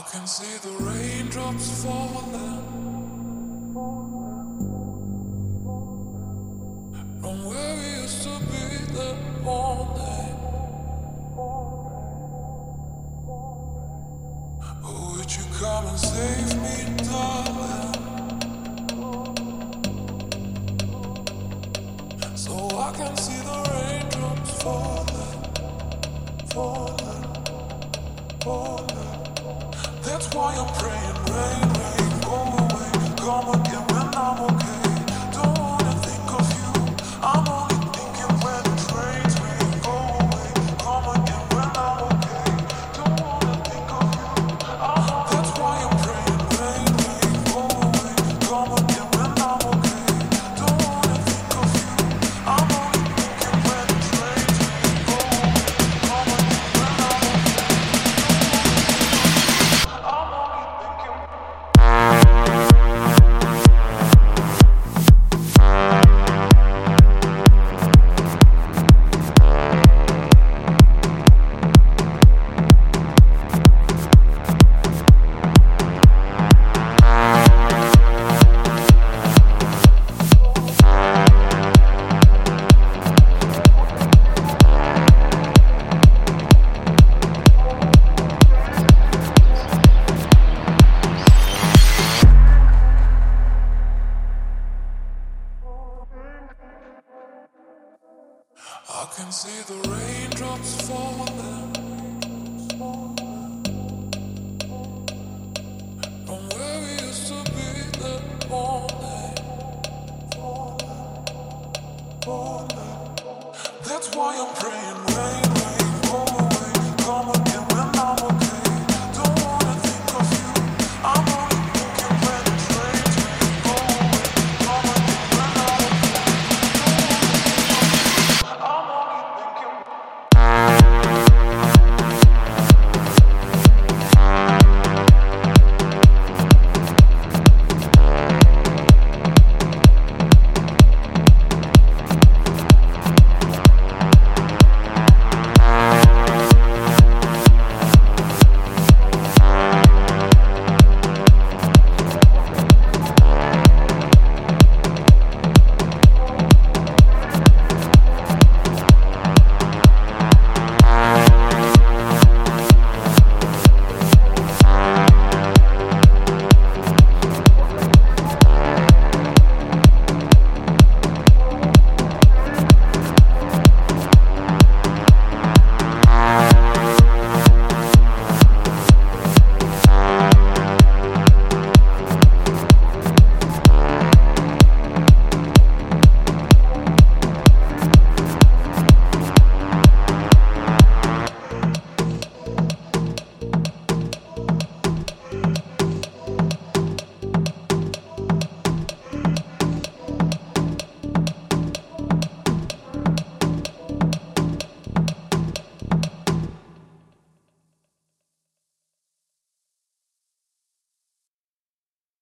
I can see the raindrops falling from where we used to be that morning. Oh, would you come and save me, darling? So I can see the raindrops falling, falling, falling. That's why I'm praying, rain, rain, can see the raindrops falling. From where we used to be that morning. Falling, falling. That's why I'm praying rain.